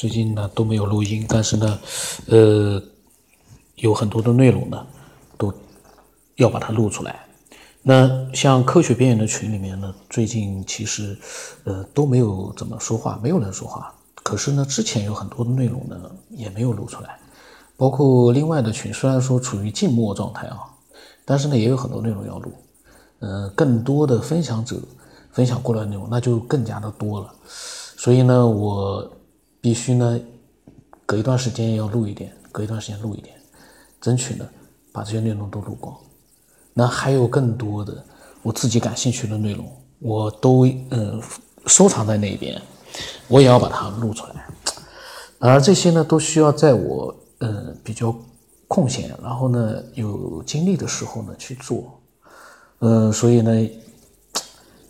最近呢都没有录音，但是呢，呃，有很多的内容呢，都要把它录出来。那像科学边缘的群里面呢，最近其实呃都没有怎么说话，没有人说话。可是呢，之前有很多的内容呢也没有录出来，包括另外的群，虽然说处于静默状态啊，但是呢也有很多内容要录。呃，更多的分享者分享过来的内容，那就更加的多了。所以呢，我。必须呢，隔一段时间要录一点，隔一段时间录一点，争取呢把这些内容都录光。那还有更多的我自己感兴趣的内容，我都嗯收藏在那边，我也要把它录出来。而这些呢，都需要在我嗯比较空闲，然后呢有精力的时候呢去做。嗯，所以呢，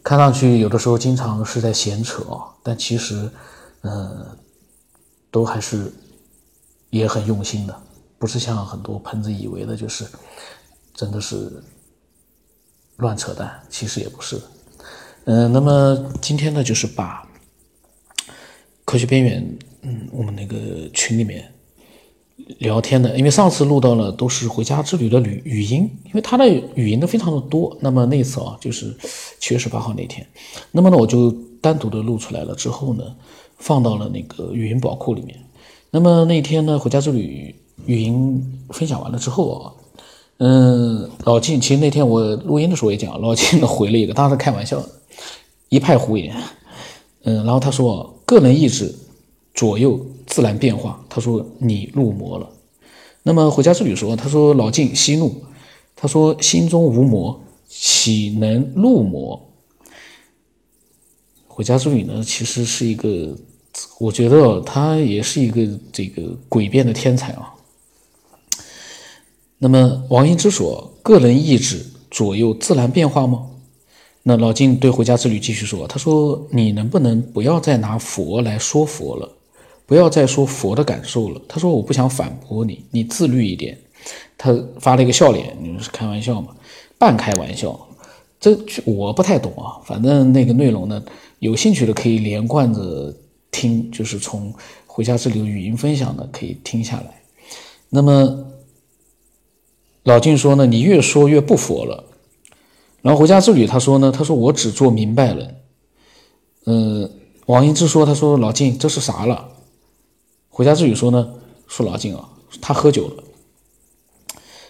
看上去有的时候经常是在闲扯，但其实嗯。都还是也很用心的，不是像很多喷子以为的，就是真的是乱扯淡，其实也不是。嗯，那么今天呢，就是把科学边缘，嗯，我们那个群里面聊天的，因为上次录到了都是回家之旅的语语音，因为他的语音都非常的多。那么那次啊，就是七月十八号那天，那么呢，我就单独的录出来了之后呢。放到了那个语音宝库里面。那么那天呢，回家之旅语音分享完了之后啊，嗯，老金其实那天我录音的时候也讲，老金呢 回了一个，当时开玩笑的，一派胡言。嗯，然后他说个人意志左右自然变化，他说你入魔了。那么回家之旅说，他说老晋息怒，他说心中无魔，岂能入魔？回家之旅呢，其实是一个。我觉得他也是一个这个诡辩的天才啊。那么王英之说，个人意志左右自然变化吗？那老金对回家之旅继续说，他说你能不能不要再拿佛来说佛了，不要再说佛的感受了。他说我不想反驳你，你自律一点。他发了一个笑脸，你们是开玩笑吗？半开玩笑，这我不太懂啊。反正那个内容呢，有兴趣的可以连贯着。听就是从回家之旅的语音分享的可以听下来。那么老静说呢，你越说越不佛了。然后回家之旅他说呢，他说我只做明白人。嗯，王英之说，他说老静这是啥了？回家之旅说呢，说老静啊，他喝酒了。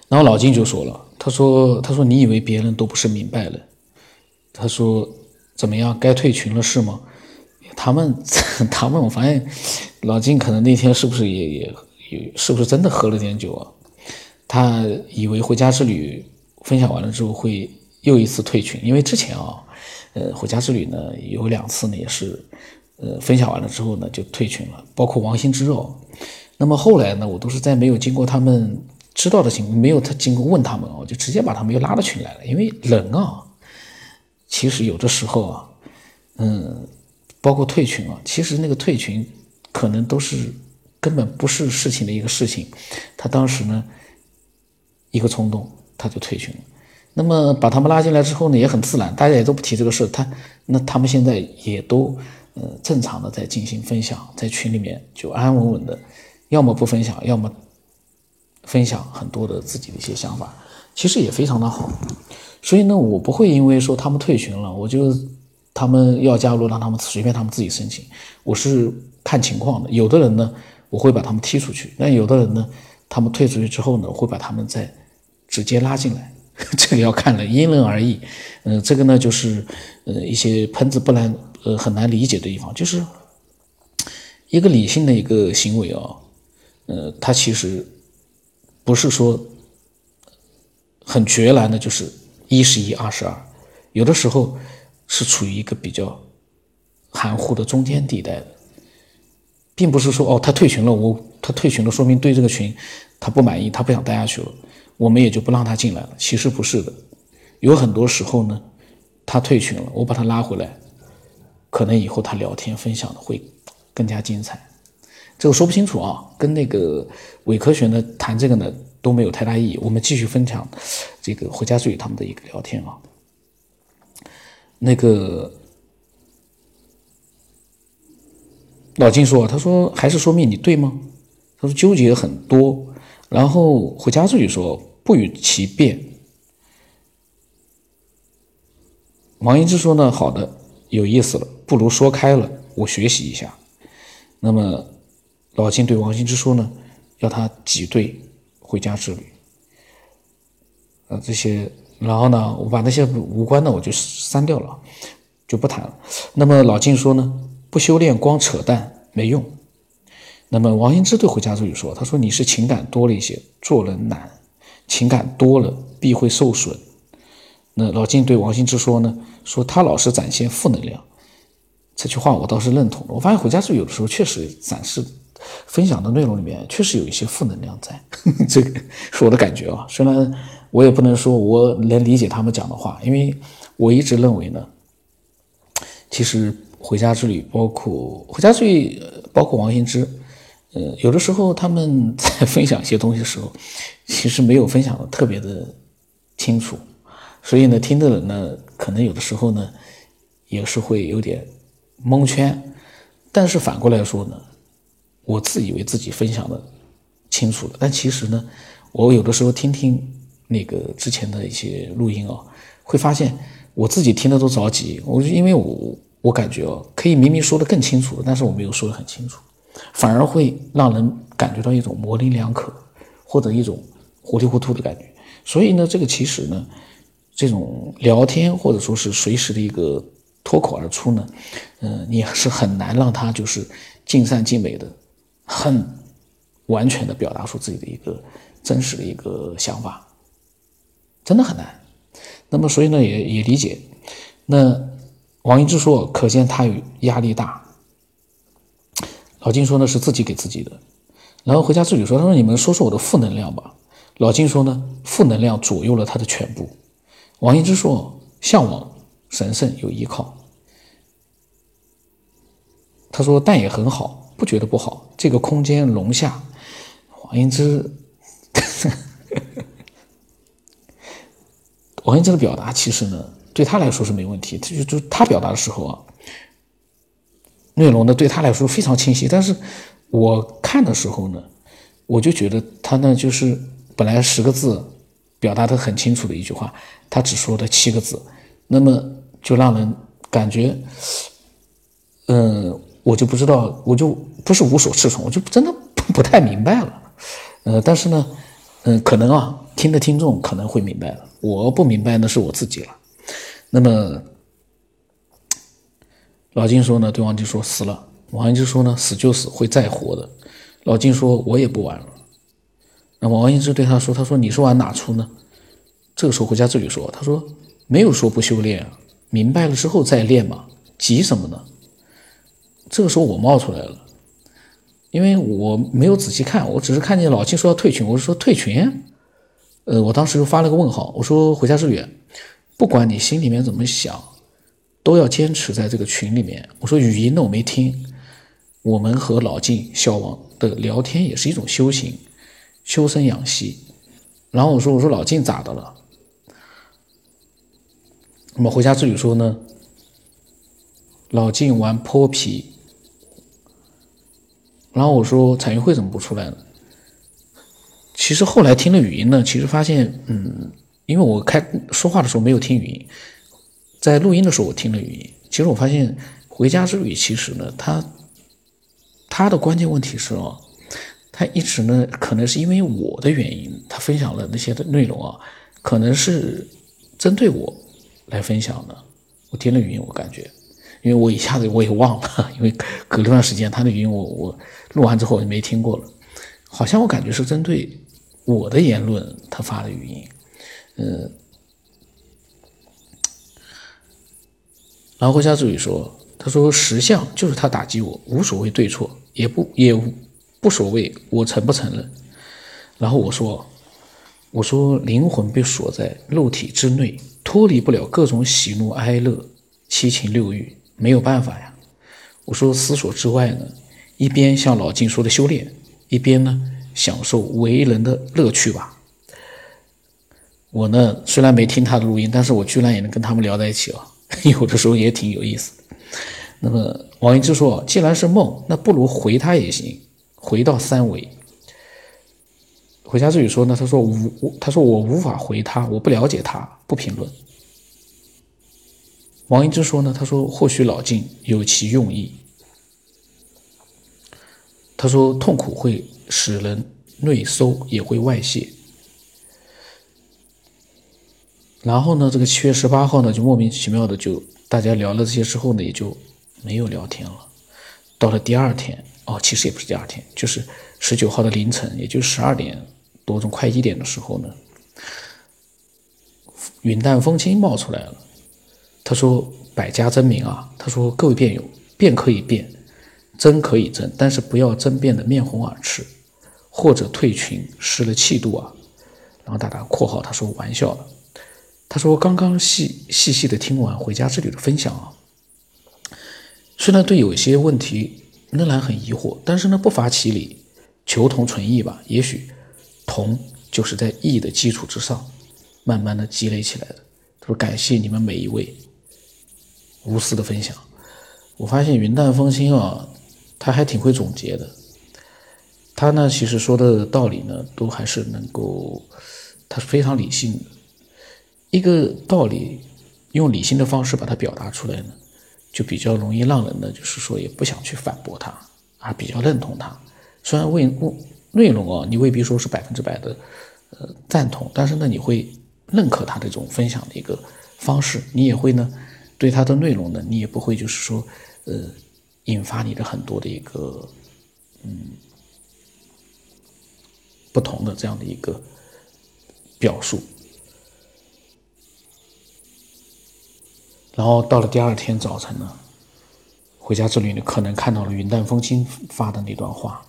然后老金就说了，他说他说你以为别人都不是明白人？他说怎么样，该退群了是吗？他们，他们，我发现老金可能那天是不是也也也是不是真的喝了点酒啊？他以为回家之旅分享完了之后会又一次退群，因为之前啊，呃，回家之旅呢有两次呢也是，呃，分享完了之后呢就退群了，包括王心之哦。那么后来呢，我都是在没有经过他们知道的情况，没有他经过问他们哦，就直接把他们又拉到群来了。因为人啊，其实有的时候啊，嗯。包括退群啊，其实那个退群可能都是根本不是事情的一个事情，他当时呢一个冲动他就退群了。那么把他们拉进来之后呢，也很自然，大家也都不提这个事。他那他们现在也都呃正常的在进行分享，在群里面就安安稳稳的，要么不分享，要么分享很多的自己的一些想法，其实也非常的好。所以呢，我不会因为说他们退群了，我就。他们要加入，让他们随便他们自己申请。我是看情况的，有的人呢，我会把他们踢出去；但有的人呢，他们退出去之后呢，会把他们再直接拉进来。这个要看人，因人而异。嗯，这个呢，就是呃一些喷子不难呃很难理解的地方，就是一个理性的一个行为啊，呃，他其实不是说很决然的，就是一是一，二是二，有的时候。是处于一个比较含糊的中间地带的，并不是说哦，他退群了，我他退群了，说明对这个群他不满意，他不想待下去了，我们也就不让他进来了。其实不是的，有很多时候呢，他退群了，我把他拉回来，可能以后他聊天分享的会更加精彩。这个说不清楚啊，跟那个伪科学呢谈这个呢都没有太大意义。我们继续分享这个回家之旅他们的一个聊天啊。那个老金说：“他说还是说明你对吗？他说纠结很多。然后回家之旅说不与其辩。”王英之说呢：“好的，有意思了，不如说开了，我学习一下。”那么老金对王英之说呢：“要他挤兑回家之旅。”啊，这些，然后呢，我把那些无关的我就删掉了，就不谈了。那么老金说呢：“不修炼光扯淡没用。”那么王英之对回家之旅说：“他说你是情感多了一些，做人难，情感多了必会受损。”那老金对王兴之说呢，说他老是展现负能量，这句话我倒是认同。我发现回家之后有的时候确实展示分享的内容里面确实有一些负能量在，这个是我的感觉啊。虽然我也不能说我能理解他们讲的话，因为我一直认为呢，其实回家之旅包括回家之旅，包括王兴之，呃，有的时候他们 在分享一些东西的时候，其实没有分享的特别的清楚。所以呢，听的人呢，可能有的时候呢，也是会有点蒙圈。但是反过来说呢，我自以为自己分享的清楚了，但其实呢，我有的时候听听那个之前的一些录音哦，会发现我自己听的都着急。我因为我我感觉哦，可以明明说的更清楚，但是我没有说的很清楚，反而会让人感觉到一种模棱两可，或者一种糊里糊涂的感觉。所以呢，这个其实呢。这种聊天或者说是随时的一个脱口而出呢，嗯，你是很难让他就是尽善尽美的，很完全的表达出自己的一个真实的一个想法，真的很难。那么所以呢，也也理解。那王一之说，可见他有压力大。老金说呢，是自己给自己的。然后回家自己说，他说你们说说我的负能量吧。老金说呢，负能量左右了他的全部。王一之说：“向往神圣有依靠。”他说：“但也很好，不觉得不好。这个空间容下。”王一之，王一之的表达其实呢，对他来说是没问题。他就就他表达的时候啊，内容呢对他来说非常清晰。但是我看的时候呢，我就觉得他呢就是本来十个字。表达的很清楚的一句话，他只说了七个字，那么就让人感觉，嗯，我就不知道，我就不是无所适从，我就真的不太明白了，呃，但是呢，嗯，可能啊，听的听众可能会明白了，我不明白那是我自己了。那么老金说呢，对王金说死了，王金说呢，死就死，会再活的。老金说，我也不玩了。那么王羲之对他说：“他说你是玩哪出呢？”这个时候回家自己说：“他说没有说不修炼啊，明白了之后再练嘛，急什么呢？”这个时候我冒出来了，因为我没有仔细看，我只是看见老金说要退群，我是说退群。呃，我当时就发了个问号，我说回家之旅，不管你心里面怎么想，都要坚持在这个群里面。我说语音的我没听，我们和老晋、小王的聊天也是一种修行。修身养息，然后我说：“我说老晋咋的了？”那么回家之旅说呢，老晋玩泼皮。然后我说：“彩云会怎么不出来呢？”其实后来听了语音呢，其实发现，嗯，因为我开说话的时候没有听语音，在录音的时候我听了语音。其实我发现回家之旅其实呢，他他的关键问题是哦。他一直呢，可能是因为我的原因，他分享了那些的内容啊，可能是针对我来分享的。我听了语音，我感觉，因为我一下子我也忘了，因为隔了段时间，他的语音我我录完之后我就没听过了，好像我感觉是针对我的言论他发的语音，嗯，然后回家助理说，他说实相就是他打击我，无所谓对错，也不也。不所谓，我承不承认？然后我说：“我说灵魂被锁在肉体之内，脱离不了各种喜怒哀乐、七情六欲，没有办法呀。”我说：“思索之外呢，一边像老金说的修炼，一边呢享受为人的乐趣吧。”我呢虽然没听他的录音，但是我居然也能跟他们聊在一起啊，有的时候也挺有意思。那么王一之说，既然是梦，那不如回他也行，回到三维。回家之语说呢，他说无，他说我无法回他，我不了解他，不评论。王一之说呢，他说或许老静有其用意。他说痛苦会使人内收，也会外泄。然后呢，这个七月十八号呢，就莫名其妙的就大家聊了这些之后呢，也就没有聊天了。到了第二天，哦，其实也不是第二天，就是十九号的凌晨，也就十二点。多钟快一点的时候呢，云淡风轻冒出来了。他说：“百家争鸣啊，他说各位辩友，辩可以辩，争可以争，但是不要争辩的面红耳赤，或者退群失了气度啊。”然后大大括号他说玩笑了。他说刚刚细细细的听完回家之旅的分享啊，虽然对有些问题仍然很疑惑，但是呢不乏其理，求同存异吧，也许。同就是在义的基础之上，慢慢的积累起来的。他说：“感谢你们每一位无私的分享。”我发现云淡风轻啊，他还挺会总结的。他呢，其实说的道理呢，都还是能够，他是非常理性的。一个道理，用理性的方式把它表达出来呢，就比较容易让人呢，就是说也不想去反驳他，啊，比较认同他。虽然为。内容啊，你未必说是百分之百的，呃，赞同，但是呢，你会认可他这种分享的一个方式，你也会呢，对他的内容呢，你也不会就是说，呃，引发你的很多的一个，嗯，不同的这样的一个表述。然后到了第二天早晨呢，回家之旅呢，可能看到了云淡风轻发的那段话。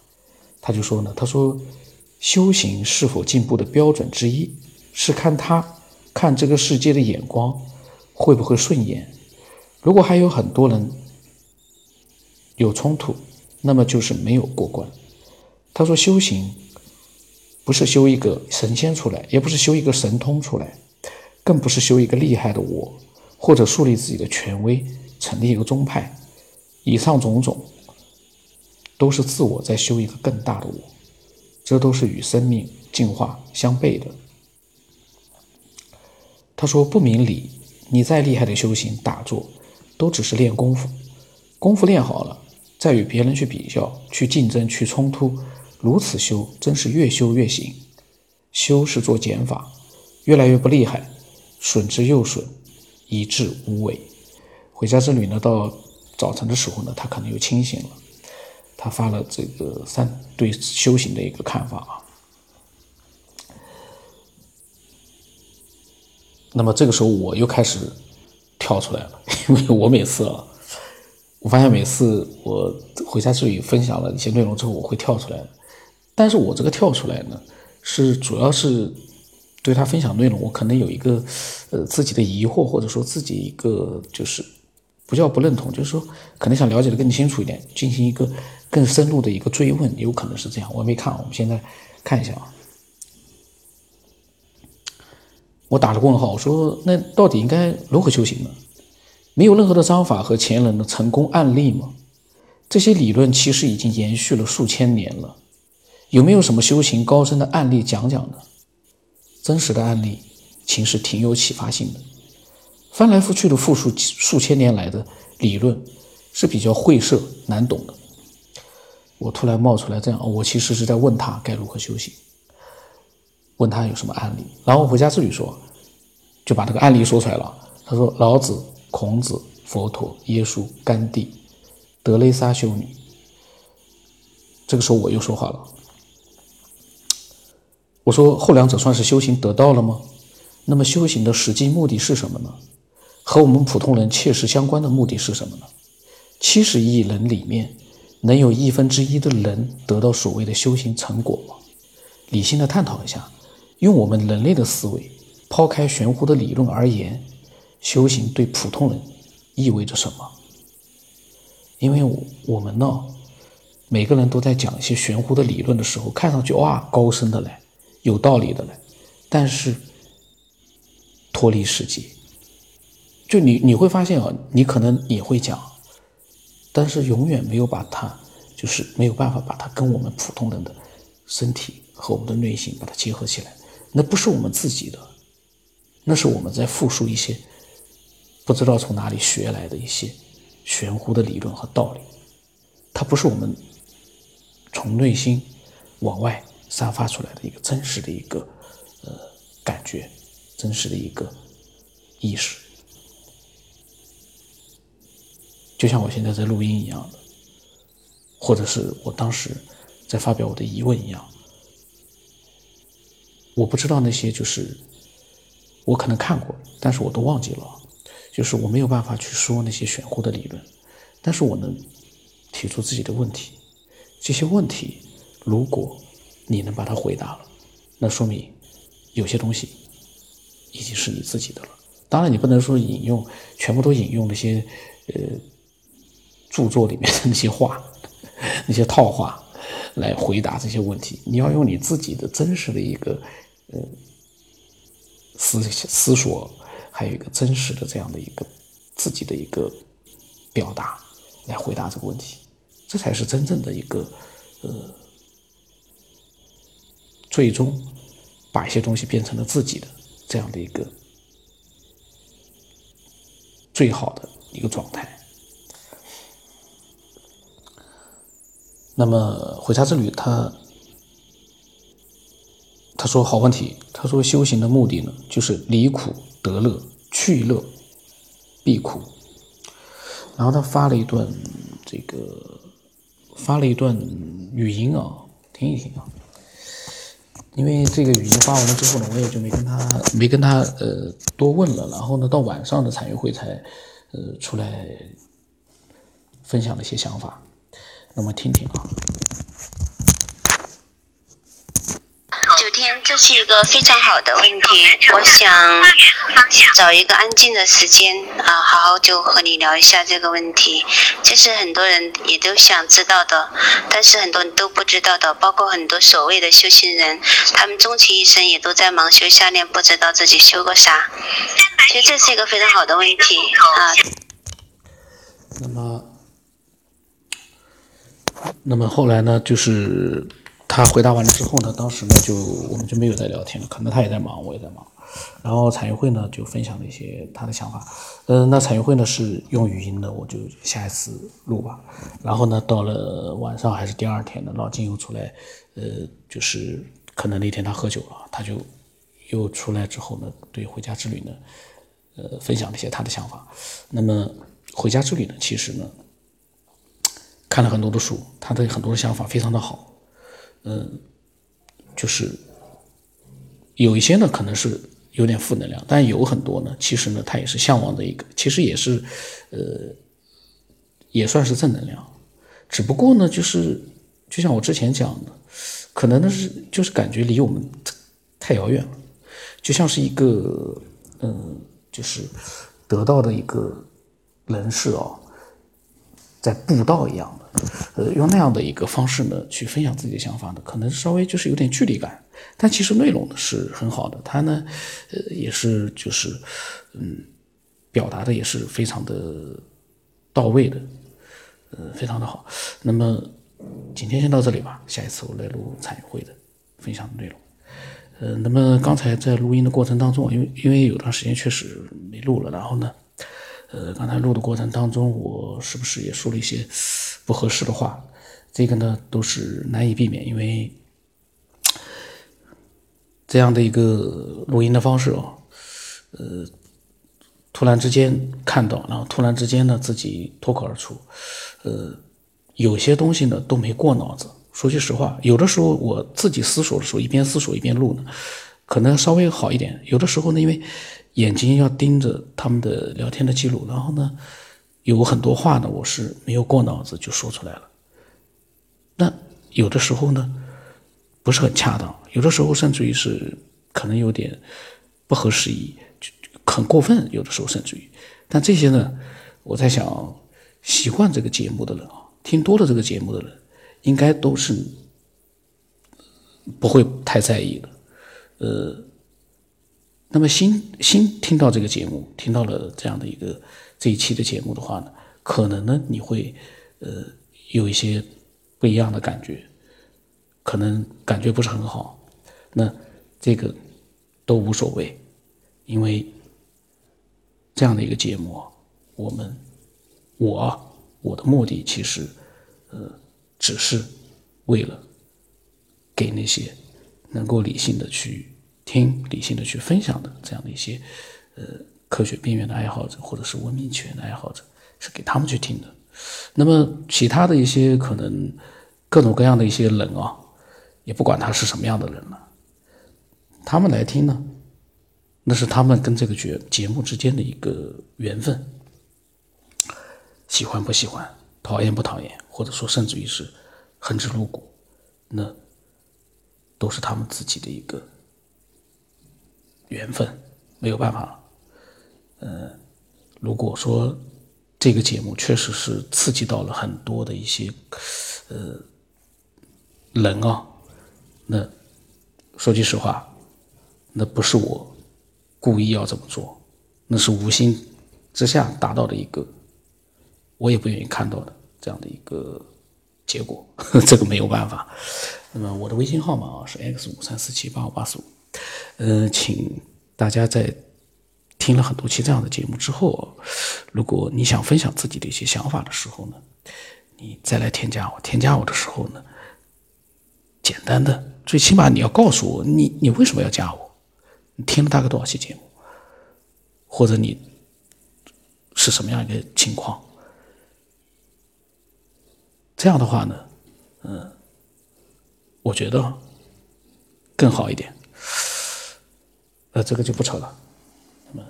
他就说呢，他说，修行是否进步的标准之一，是看他看这个世界的眼光会不会顺眼。如果还有很多人有冲突，那么就是没有过关。他说，修行不是修一个神仙出来，也不是修一个神通出来，更不是修一个厉害的我，或者树立自己的权威，成立一个宗派。以上种种。都是自我在修一个更大的我，这都是与生命进化相悖的。他说：“不明理，你再厉害的修行打坐，都只是练功夫。功夫练好了，再与别人去比较、去竞争、去冲突，如此修，真是越修越行。修是做减法，越来越不厉害，损之又损，以至无为。回家之旅呢，到早晨的时候呢，他可能又清醒了。”他发了这个三对修行的一个看法啊。那么这个时候我又开始跳出来了，因为我每次啊，我发现每次我回家之旅分享了一些内容之后，我会跳出来。但是我这个跳出来呢，是主要是对他分享内容，我可能有一个呃自己的疑惑，或者说自己一个就是不叫不认同，就是说可能想了解的更清楚一点，进行一个。更深入的一个追问，有可能是这样。我没看，我们现在看一下啊。我打了问号，我说那到底应该如何修行呢？没有任何的章法和前人的成功案例吗？这些理论其实已经延续了数千年了，有没有什么修行高深的案例讲讲呢？真实的案例其实挺有启发性的。翻来覆去的复述数千年来的理论是比较晦涩难懂的。我突然冒出来这样，我其实是在问他该如何修行，问他有什么案例。然后回家之旅说，就把这个案例说出来了。他说：老子、孔子、佛陀、耶稣、甘地、德蕾莎修女。这个时候我又说话了，我说后两者算是修行得到了吗？那么修行的实际目的是什么呢？和我们普通人切实相关的目的是什么呢？七十亿人里面。能有一分之一的人得到所谓的修行成果吗？理性的探讨一下，用我们人类的思维，抛开玄乎的理论而言，修行对普通人意味着什么？因为我们呢，每个人都在讲一些玄乎的理论的时候，看上去哇高深的嘞，有道理的嘞，但是脱离实际，就你你会发现啊，你可能也会讲。但是永远没有把它，就是没有办法把它跟我们普通人的身体和我们的内心把它结合起来。那不是我们自己的，那是我们在复述一些不知道从哪里学来的一些玄乎的理论和道理。它不是我们从内心往外散发出来的一个真实的一个呃感觉，真实的一个意识。就像我现在在录音一样的，或者是我当时在发表我的疑问一样，我不知道那些就是我可能看过，但是我都忘记了，就是我没有办法去说那些玄乎的理论，但是我能提出自己的问题，这些问题如果你能把它回答了，那说明有些东西已经是你自己的了。当然，你不能说引用全部都引用那些呃。著作里面的那些话，那些套话，来回答这些问题。你要用你自己的真实的一个，呃，思思索，还有一个真实的这样的一个自己的一个表达，来回答这个问题。这才是真正的一个，呃，最终把一些东西变成了自己的这样的一个最好的一个状态。那么回家之旅，他他说好问题。他说修行的目的呢，就是离苦得乐，去乐避苦。然后他发了一段这个发了一段语音啊，听一听啊。因为这个语音发完了之后呢，我也就没跟他没跟他呃多问了。然后呢，到晚上的产业会才呃出来分享了一些想法。那么听听啊，九天，这是一个非常好的问题。我想找一个安静的时间啊，好好就和你聊一下这个问题。这是很多人也都想知道的，但是很多人都不知道的，包括很多所谓的修行人，他们终其一生也都在忙修下练，不知道自己修个啥。其实这是一个非常好的问题啊。那么。那么后来呢，就是他回答完了之后呢，当时呢就我们就没有再聊天了，可能他也在忙，我也在忙。然后彩云会呢就分享了一些他的想法，嗯，那彩云会呢是用语音的，我就下一次录吧。然后呢，到了晚上还是第二天呢，老金又出来，呃，就是可能那天他喝酒了，他就又出来之后呢，对回家之旅呢，呃，分享了一些他的想法。那么回家之旅呢，其实呢。看了很多的书，他的很多的想法非常的好，嗯，就是有一些呢可能是有点负能量，但有很多呢，其实呢他也是向往的一个，其实也是，呃，也算是正能量，只不过呢就是就像我之前讲的，可能呢是就是感觉离我们太遥远了，就像是一个嗯，就是得到的一个人士哦。在布道一样，呃，用那样的一个方式呢，去分享自己的想法呢，可能稍微就是有点距离感，但其实内容呢是很好的，他呢，呃，也是就是，嗯，表达的也是非常的到位的，呃，非常的好。那么今天先到这里吧，下一次我来录参与会的分享的内容。呃，那么刚才在录音的过程当中，因为因为有段时间确实没录了，然后呢。呃，刚才录的过程当中，我是不是也说了一些不合适的话？这个呢，都是难以避免，因为这样的一个录音的方式哦，呃，突然之间看到，然后突然之间呢，自己脱口而出，呃，有些东西呢都没过脑子。说句实话，有的时候我自己思索的时候，一边思索一边录呢，可能稍微好一点。有的时候呢，因为眼睛要盯着他们的聊天的记录，然后呢，有很多话呢，我是没有过脑子就说出来了。那有的时候呢，不是很恰当，有的时候甚至于是可能有点不合时宜，就很过分。有的时候甚至于，但这些呢，我在想，习惯这个节目的人啊，听多了这个节目的人，应该都是不会太在意的，呃。那么新新听到这个节目，听到了这样的一个这一期的节目的话呢，可能呢你会呃，有一些不一样的感觉，可能感觉不是很好，那这个都无所谓，因为这样的一个节目，我们我我的目的其实呃，只是为了给那些能够理性的去听、理性的去分享的这样的一些呃科学边缘的爱好者，或者是文明起源的爱好者，是给他们去听的。那么其他的一些可能各种各样的一些人啊，也不管他是什么样的人了，他们来听呢，那是他们跟这个节节目之间的一个缘分，喜欢不喜欢，讨厌不讨厌，或者说甚至于是恨之入骨，那都是他们自己的一个缘分，没有办法。呃，如果说。这个节目确实是刺激到了很多的一些，呃，人啊。那说句实话，那不是我故意要这么做，那是无心之下达到的一个，我也不愿意看到的这样的一个结果。这个没有办法。那么我的微信号码啊是 x 五三四七八五八四五，呃，请大家在。听了很多期这样的节目之后，如果你想分享自己的一些想法的时候呢，你再来添加我。添加我的时候呢，简单的，最起码你要告诉我，你你为什么要加我？你听了大概多少期节目？或者你是什么样一个情况？这样的话呢，嗯，我觉得更好一点。呃，这个就不扯了。那么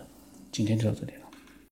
今天就到这里。